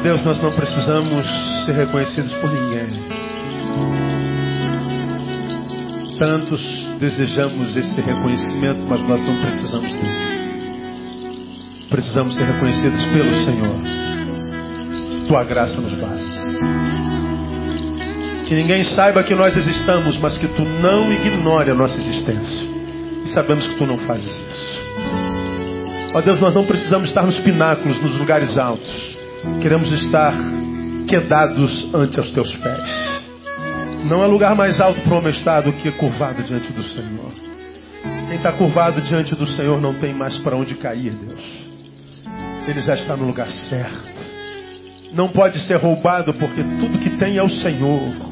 Deus, nós não precisamos ser reconhecidos por ninguém. Tantos desejamos esse reconhecimento, mas nós não precisamos dele. Precisamos ser reconhecidos pelo Senhor. Tua graça nos basta. Que ninguém saiba que nós existamos, mas que tu não ignore a nossa existência. E sabemos que tu não fazes isso. Ó Deus, nós não precisamos estar nos pináculos, nos lugares altos. Queremos estar quedados ante os teus pés. Não há lugar mais alto para o homem estar do que curvado diante do Senhor. Quem está curvado diante do Senhor não tem mais para onde cair, Deus. Ele já está no lugar certo. Não pode ser roubado porque tudo que tem é o Senhor.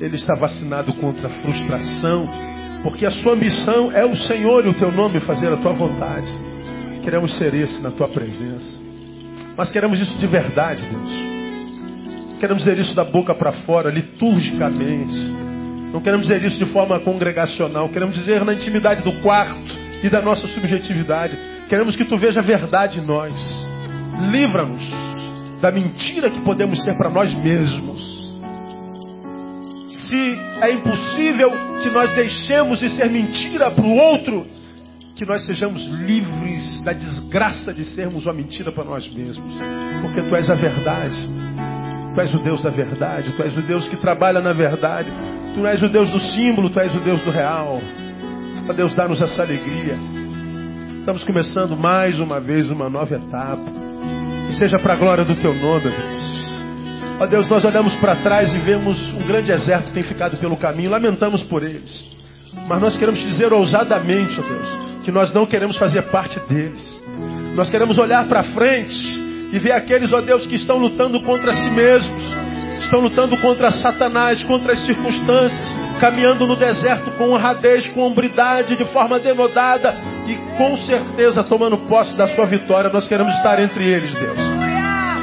Ele está vacinado contra a frustração, porque a sua missão é o Senhor e o teu nome fazer a tua vontade. Queremos ser esse na tua presença. Mas queremos isso de verdade, Deus. Queremos dizer isso da boca para fora, liturgicamente. Não queremos dizer isso de forma congregacional. Queremos dizer na intimidade do quarto e da nossa subjetividade. Queremos que tu veja a verdade em nós. Livra-nos da mentira que podemos ser para nós mesmos. Se é impossível que nós deixemos de ser mentira para o outro, que nós sejamos livres da desgraça de sermos uma mentira para nós mesmos. Porque tu és a verdade. Tu és o Deus da verdade. Tu és o Deus que trabalha na verdade. Tu és o Deus do símbolo, tu és o Deus do real. Ó Deus, dá-nos essa alegria. Estamos começando mais uma vez uma nova etapa. Que seja para a glória do teu nome, Deus. Ó Deus, nós olhamos para trás e vemos um grande exército que tem ficado pelo caminho, lamentamos por eles. Mas nós queremos dizer ousadamente, ó Deus, que nós não queremos fazer parte deles. Nós queremos olhar para frente e ver aqueles, ó Deus, que estão lutando contra si mesmos, estão lutando contra Satanás, contra as circunstâncias, caminhando no deserto com honradez, com hombridade, de forma denodada e com certeza tomando posse da sua vitória. Nós queremos estar entre eles, Deus.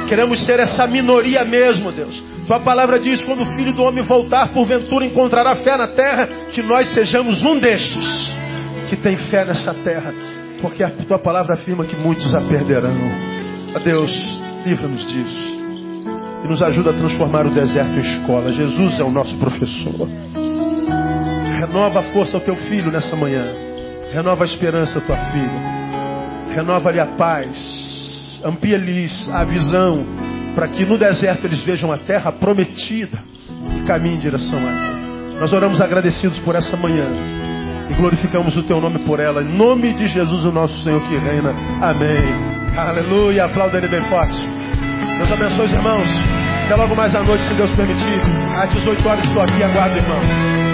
Queremos ser essa minoria mesmo, Deus. Tua palavra diz: quando o filho do homem voltar, porventura encontrará fé na terra, que nós sejamos um destes que tem fé nessa terra, porque a tua palavra afirma que muitos a perderão. A Deus, livra-nos disso e nos ajuda a transformar o deserto em escola. Jesus é o nosso professor. Renova a força ao teu filho nessa manhã. Renova a esperança à tua filha. Renova-lhe a paz. Amplia-lhes a visão para que no deserto eles vejam a terra prometida e caminhem em direção a ela. Nós oramos agradecidos por essa manhã e glorificamos o teu nome por ela. Em nome de Jesus, o nosso Senhor que reina. Amém. Aleluia. Aplauda ele bem forte. Deus abençoe os irmãos. Até logo mais à noite, se Deus permitir. Às 18 horas estou aqui, aguardo, irmão.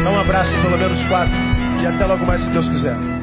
Dá um abraço, pelo menos quatro. E até logo mais, se Deus quiser.